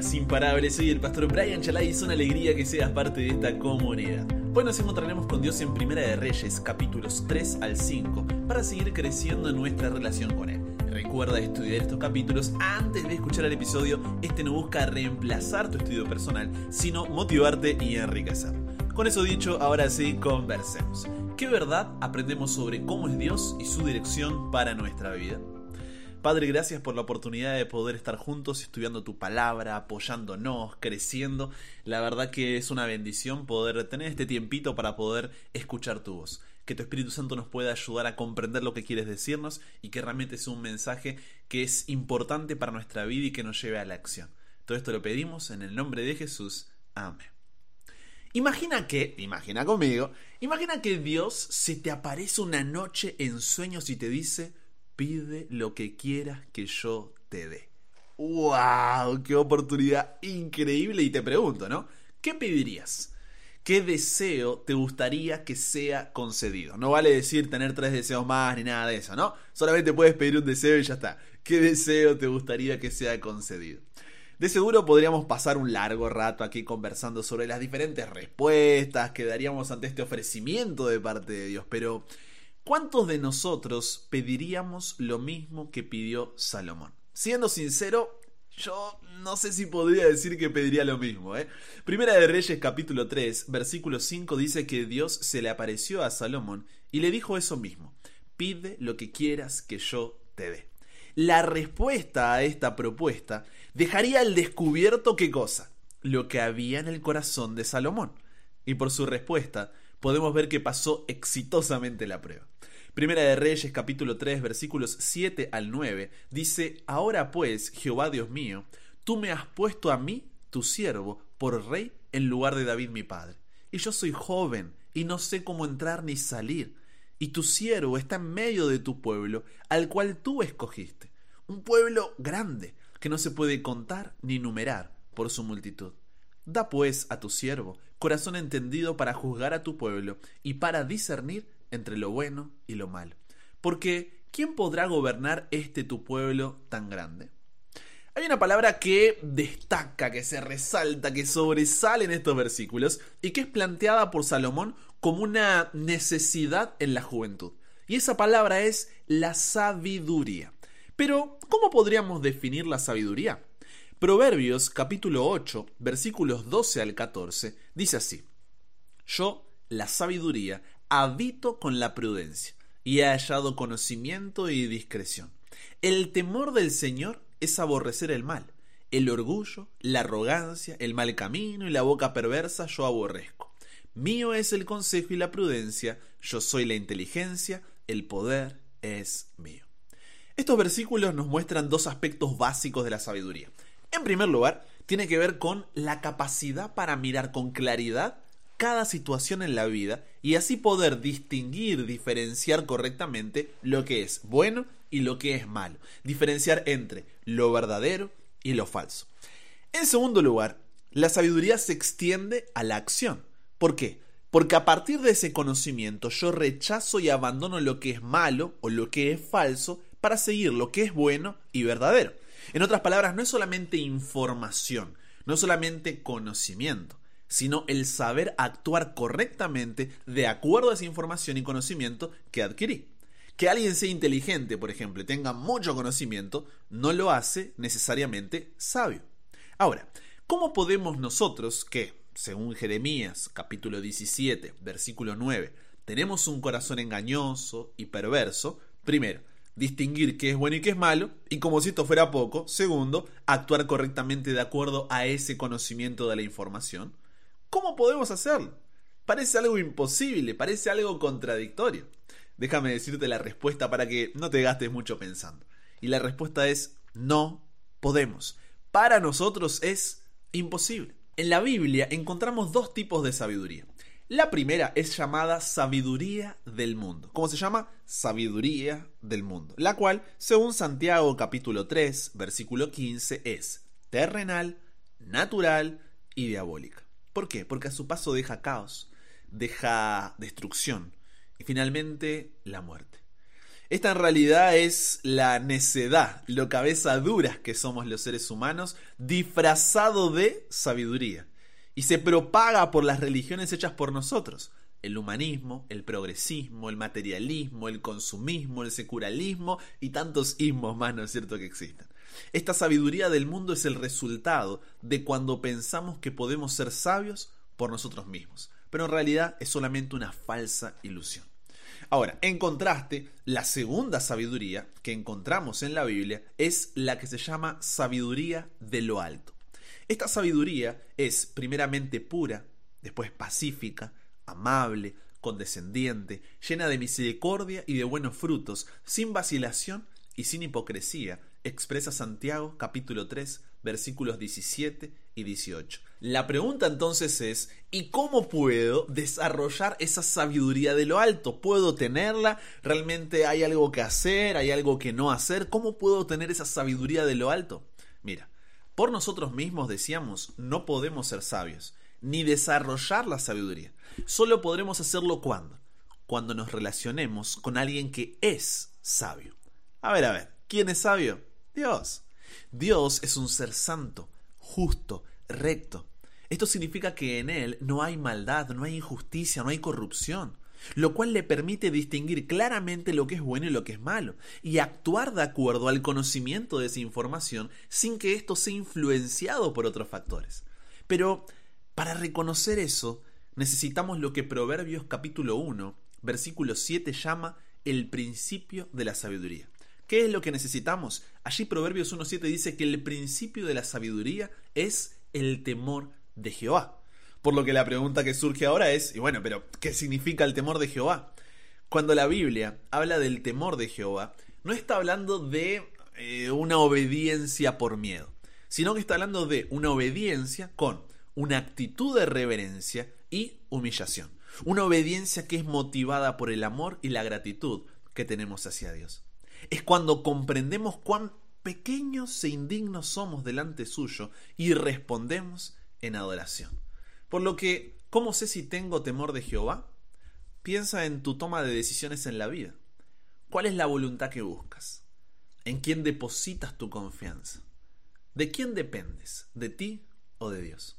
buenas, imparables. Soy el pastor Brian Chalai es una alegría que seas parte de esta comunidad. Hoy nos encontraremos con Dios en Primera de Reyes, capítulos 3 al 5, para seguir creciendo en nuestra relación con Él. Recuerda estudiar estos capítulos antes de escuchar el episodio. Este no busca reemplazar tu estudio personal, sino motivarte y enriquecer. Con eso dicho, ahora sí, conversemos. ¿Qué verdad aprendemos sobre cómo es Dios y su dirección para nuestra vida? Padre, gracias por la oportunidad de poder estar juntos estudiando tu palabra, apoyándonos, creciendo. La verdad que es una bendición poder tener este tiempito para poder escuchar tu voz. Que tu Espíritu Santo nos pueda ayudar a comprender lo que quieres decirnos y que realmente sea un mensaje que es importante para nuestra vida y que nos lleve a la acción. Todo esto lo pedimos en el nombre de Jesús. Amén. Imagina que, imagina conmigo, imagina que Dios se te aparece una noche en sueños y te dice, pide lo que quieras que yo te dé. ¡Wow! ¡Qué oportunidad increíble! Y te pregunto, ¿no? ¿Qué pedirías? ¿Qué deseo te gustaría que sea concedido? No vale decir tener tres deseos más ni nada de eso, ¿no? Solamente puedes pedir un deseo y ya está. ¿Qué deseo te gustaría que sea concedido? De seguro podríamos pasar un largo rato aquí conversando sobre las diferentes respuestas que daríamos ante este ofrecimiento de parte de Dios, pero ¿Cuántos de nosotros pediríamos lo mismo que pidió Salomón? Siendo sincero, yo no sé si podría decir que pediría lo mismo. ¿eh? Primera de Reyes capítulo 3, versículo 5 dice que Dios se le apareció a Salomón y le dijo eso mismo. Pide lo que quieras que yo te dé. La respuesta a esta propuesta dejaría al descubierto qué cosa? Lo que había en el corazón de Salomón. Y por su respuesta podemos ver que pasó exitosamente la prueba. Primera de Reyes capítulo 3 versículos 7 al 9 dice, Ahora pues, Jehová Dios mío, tú me has puesto a mí, tu siervo, por rey en lugar de David mi padre. Y yo soy joven y no sé cómo entrar ni salir. Y tu siervo está en medio de tu pueblo, al cual tú escogiste. Un pueblo grande, que no se puede contar ni numerar por su multitud. Da pues a tu siervo corazón entendido para juzgar a tu pueblo y para discernir entre lo bueno y lo malo. Porque, ¿quién podrá gobernar este tu pueblo tan grande? Hay una palabra que destaca, que se resalta, que sobresale en estos versículos y que es planteada por Salomón como una necesidad en la juventud. Y esa palabra es la sabiduría. Pero, ¿cómo podríamos definir la sabiduría? Proverbios capítulo 8, versículos 12 al 14, dice así, Yo, la sabiduría, habito con la prudencia, y he hallado conocimiento y discreción. El temor del Señor es aborrecer el mal, el orgullo, la arrogancia, el mal camino y la boca perversa yo aborrezco. Mío es el consejo y la prudencia, yo soy la inteligencia, el poder es mío. Estos versículos nos muestran dos aspectos básicos de la sabiduría. En primer lugar, tiene que ver con la capacidad para mirar con claridad cada situación en la vida y así poder distinguir, diferenciar correctamente lo que es bueno y lo que es malo. Diferenciar entre lo verdadero y lo falso. En segundo lugar, la sabiduría se extiende a la acción. ¿Por qué? Porque a partir de ese conocimiento yo rechazo y abandono lo que es malo o lo que es falso para seguir lo que es bueno y verdadero. En otras palabras, no es solamente información, no es solamente conocimiento sino el saber actuar correctamente de acuerdo a esa información y conocimiento que adquirí. Que alguien sea inteligente, por ejemplo, y tenga mucho conocimiento, no lo hace necesariamente sabio. Ahora, ¿cómo podemos nosotros, que, según Jeremías capítulo 17, versículo 9, tenemos un corazón engañoso y perverso, primero, distinguir qué es bueno y qué es malo, y como si esto fuera poco, segundo, actuar correctamente de acuerdo a ese conocimiento de la información, ¿Cómo podemos hacerlo? Parece algo imposible, parece algo contradictorio. Déjame decirte la respuesta para que no te gastes mucho pensando. Y la respuesta es no podemos. Para nosotros es imposible. En la Biblia encontramos dos tipos de sabiduría. La primera es llamada sabiduría del mundo. ¿Cómo se llama? Sabiduría del mundo. La cual, según Santiago capítulo 3, versículo 15, es terrenal, natural y diabólica. ¿Por qué? Porque a su paso deja caos, deja destrucción y finalmente la muerte. Esta en realidad es la necedad, lo cabeza duras que somos los seres humanos, disfrazado de sabiduría. Y se propaga por las religiones hechas por nosotros. El humanismo, el progresismo, el materialismo, el consumismo, el secularismo y tantos ismos más, ¿no es cierto?, que existen. Esta sabiduría del mundo es el resultado de cuando pensamos que podemos ser sabios por nosotros mismos, pero en realidad es solamente una falsa ilusión. Ahora, en contraste, la segunda sabiduría que encontramos en la Biblia es la que se llama sabiduría de lo alto. Esta sabiduría es primeramente pura, después pacífica, amable, condescendiente, llena de misericordia y de buenos frutos, sin vacilación y sin hipocresía, expresa Santiago capítulo 3 versículos 17 y 18. La pregunta entonces es, ¿y cómo puedo desarrollar esa sabiduría de lo alto? ¿Puedo tenerla? ¿Realmente hay algo que hacer? ¿Hay algo que no hacer? ¿Cómo puedo tener esa sabiduría de lo alto? Mira, por nosotros mismos decíamos, no podemos ser sabios, ni desarrollar la sabiduría. Solo podremos hacerlo cuando? Cuando nos relacionemos con alguien que es sabio. A ver, a ver, ¿quién es sabio? Dios. Dios es un ser santo, justo, recto. Esto significa que en Él no hay maldad, no hay injusticia, no hay corrupción, lo cual le permite distinguir claramente lo que es bueno y lo que es malo, y actuar de acuerdo al conocimiento de esa información sin que esto sea influenciado por otros factores. Pero para reconocer eso, necesitamos lo que Proverbios capítulo 1, versículo 7 llama el principio de la sabiduría. ¿Qué es lo que necesitamos? Allí Proverbios 1.7 dice que el principio de la sabiduría es el temor de Jehová. Por lo que la pregunta que surge ahora es, y bueno, pero ¿qué significa el temor de Jehová? Cuando la Biblia habla del temor de Jehová, no está hablando de eh, una obediencia por miedo, sino que está hablando de una obediencia con una actitud de reverencia y humillación. Una obediencia que es motivada por el amor y la gratitud que tenemos hacia Dios es cuando comprendemos cuán pequeños e indignos somos delante suyo y respondemos en adoración. Por lo que, ¿cómo sé si tengo temor de Jehová? Piensa en tu toma de decisiones en la vida. ¿Cuál es la voluntad que buscas? ¿En quién depositas tu confianza? ¿De quién dependes? ¿De ti o de Dios?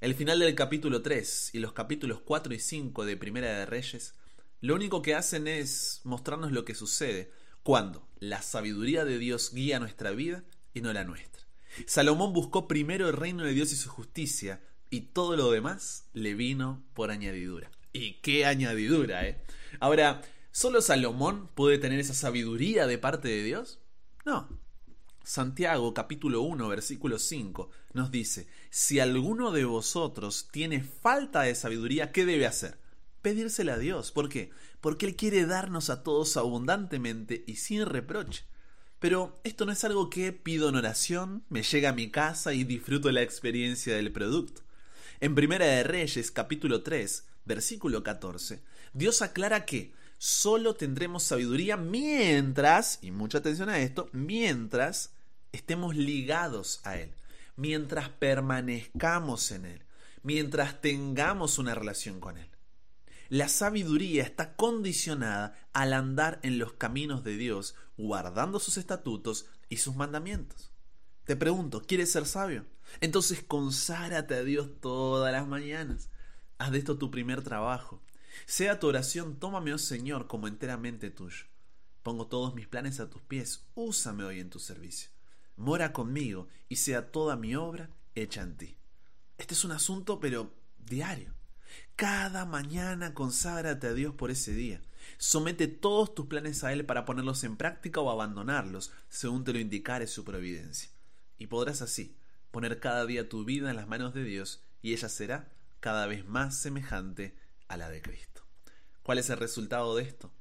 El final del capítulo 3 y los capítulos 4 y 5 de Primera de Reyes lo único que hacen es mostrarnos lo que sucede cuando la sabiduría de Dios guía nuestra vida y no la nuestra. Salomón buscó primero el reino de Dios y su justicia, y todo lo demás le vino por añadidura. Y qué añadidura, ¿eh? Ahora, ¿solo Salomón puede tener esa sabiduría de parte de Dios? No. Santiago capítulo 1 versículo 5 nos dice, si alguno de vosotros tiene falta de sabiduría, ¿qué debe hacer? Pedírsela a Dios. ¿Por qué? porque Él quiere darnos a todos abundantemente y sin reproche. Pero esto no es algo que pido en oración, me llega a mi casa y disfruto la experiencia del producto. En Primera de Reyes, capítulo 3, versículo 14, Dios aclara que solo tendremos sabiduría mientras, y mucha atención a esto, mientras estemos ligados a Él, mientras permanezcamos en Él, mientras tengamos una relación con Él. La sabiduría está condicionada al andar en los caminos de Dios, guardando sus estatutos y sus mandamientos. Te pregunto, ¿quieres ser sabio? Entonces conságrate a Dios todas las mañanas. Haz de esto tu primer trabajo. Sea tu oración, tómame, oh Señor, como enteramente tuyo. Pongo todos mis planes a tus pies, úsame hoy en tu servicio. Mora conmigo y sea toda mi obra hecha en ti. Este es un asunto, pero diario. Cada mañana conságrate a Dios por ese día. Somete todos tus planes a Él para ponerlos en práctica o abandonarlos, según te lo indicare su providencia. Y podrás así poner cada día tu vida en las manos de Dios y ella será cada vez más semejante a la de Cristo. ¿Cuál es el resultado de esto?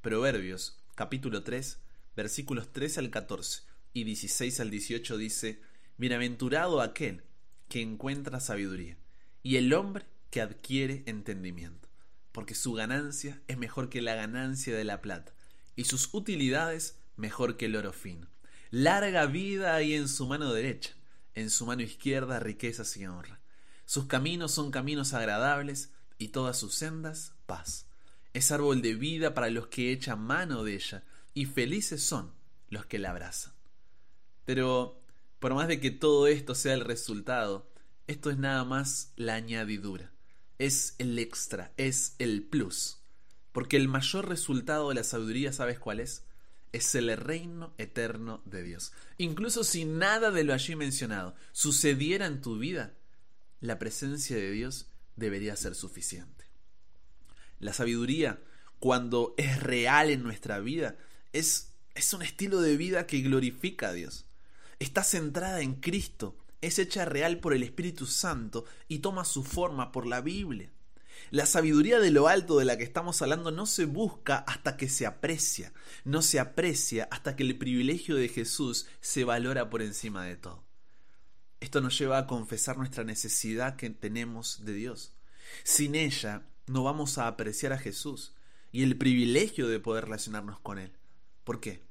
Proverbios capítulo 3 versículos 13 al 14 y 16 al 18 dice, Bienaventurado aquel que encuentra sabiduría y el hombre que adquiere entendimiento, porque su ganancia es mejor que la ganancia de la plata, y sus utilidades mejor que el oro fino. Larga vida hay en su mano derecha, en su mano izquierda riquezas y honra. Sus caminos son caminos agradables, y todas sus sendas paz. Es árbol de vida para los que echan mano de ella, y felices son los que la abrazan. Pero, por más de que todo esto sea el resultado, esto es nada más la añadidura. Es el extra, es el plus. Porque el mayor resultado de la sabiduría, ¿sabes cuál es? Es el reino eterno de Dios. Incluso si nada de lo allí mencionado sucediera en tu vida, la presencia de Dios debería ser suficiente. La sabiduría, cuando es real en nuestra vida, es, es un estilo de vida que glorifica a Dios. Está centrada en Cristo, es hecha real por el Espíritu Santo y toma su forma por la Biblia. La sabiduría de lo alto de la que estamos hablando no se busca hasta que se aprecia, no se aprecia hasta que el privilegio de Jesús se valora por encima de todo. Esto nos lleva a confesar nuestra necesidad que tenemos de Dios. Sin ella no vamos a apreciar a Jesús y el privilegio de poder relacionarnos con Él. ¿Por qué?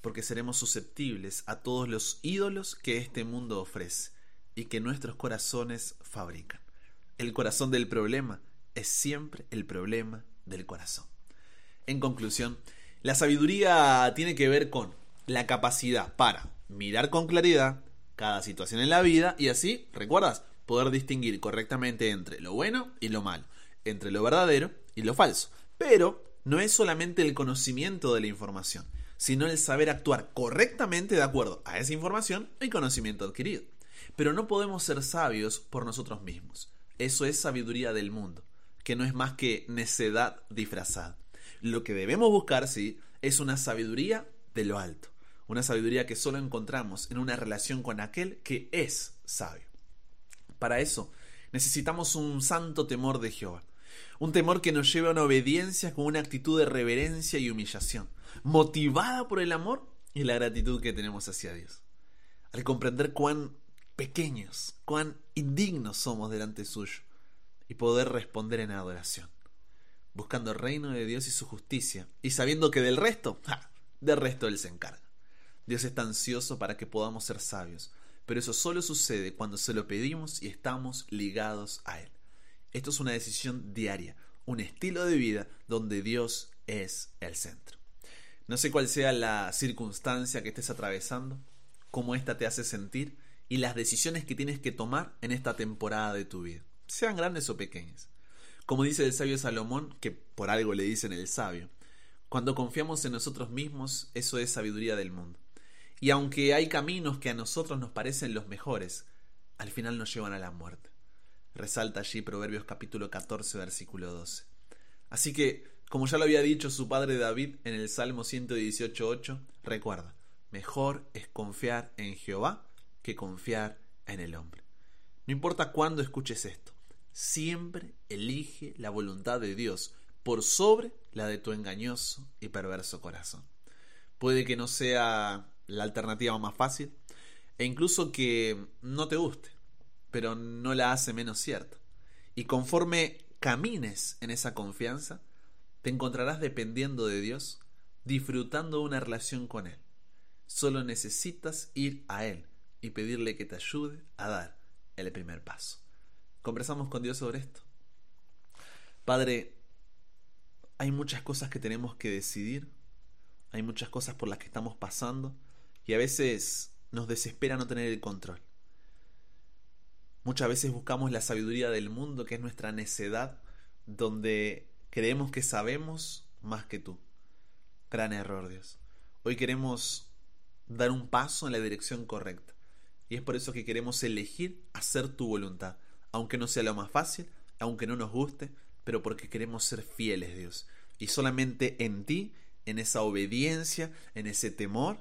Porque seremos susceptibles a todos los ídolos que este mundo ofrece y que nuestros corazones fabrican. El corazón del problema es siempre el problema del corazón. En conclusión, la sabiduría tiene que ver con la capacidad para mirar con claridad cada situación en la vida y así, ¿recuerdas? Poder distinguir correctamente entre lo bueno y lo malo, entre lo verdadero y lo falso. Pero no es solamente el conocimiento de la información, sino el saber actuar correctamente de acuerdo a esa información y conocimiento adquirido. Pero no podemos ser sabios por nosotros mismos. Eso es sabiduría del mundo que no es más que necedad disfrazada. Lo que debemos buscar, sí, es una sabiduría de lo alto, una sabiduría que solo encontramos en una relación con aquel que es sabio. Para eso necesitamos un santo temor de Jehová, un temor que nos lleve a una obediencia con una actitud de reverencia y humillación, motivada por el amor y la gratitud que tenemos hacia Dios. Al comprender cuán pequeños, cuán indignos somos delante suyo, y poder responder en adoración, buscando el reino de Dios y su justicia, y sabiendo que del resto, del resto Él se encarga. Dios está ansioso para que podamos ser sabios, pero eso solo sucede cuando se lo pedimos y estamos ligados a Él. Esto es una decisión diaria, un estilo de vida donde Dios es el centro. No sé cuál sea la circunstancia que estés atravesando, cómo ésta te hace sentir y las decisiones que tienes que tomar en esta temporada de tu vida sean grandes o pequeñas. Como dice el sabio Salomón, que por algo le dicen el sabio, cuando confiamos en nosotros mismos, eso es sabiduría del mundo. Y aunque hay caminos que a nosotros nos parecen los mejores, al final nos llevan a la muerte. Resalta allí Proverbios capítulo 14, versículo 12. Así que, como ya lo había dicho su padre David en el Salmo 118.8, recuerda, mejor es confiar en Jehová que confiar en el hombre. No importa cuándo escuches esto, siempre elige la voluntad de Dios por sobre la de tu engañoso y perverso corazón. Puede que no sea la alternativa más fácil e incluso que no te guste, pero no la hace menos cierta. Y conforme camines en esa confianza, te encontrarás dependiendo de Dios, disfrutando una relación con Él. Solo necesitas ir a Él y pedirle que te ayude a dar el primer paso. Conversamos con Dios sobre esto. Padre, hay muchas cosas que tenemos que decidir, hay muchas cosas por las que estamos pasando y a veces nos desespera no tener el control. Muchas veces buscamos la sabiduría del mundo, que es nuestra necedad, donde creemos que sabemos más que tú. Gran error, Dios. Hoy queremos dar un paso en la dirección correcta. Y es por eso que queremos elegir hacer tu voluntad aunque no sea lo más fácil, aunque no nos guste, pero porque queremos ser fieles, Dios. Y solamente en ti, en esa obediencia, en ese temor,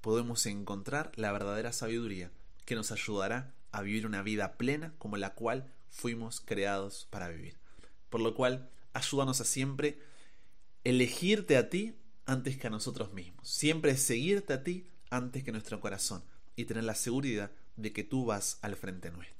podemos encontrar la verdadera sabiduría que nos ayudará a vivir una vida plena como la cual fuimos creados para vivir. Por lo cual, ayúdanos a siempre elegirte a ti antes que a nosotros mismos. Siempre seguirte a ti antes que nuestro corazón y tener la seguridad de que tú vas al frente nuestro.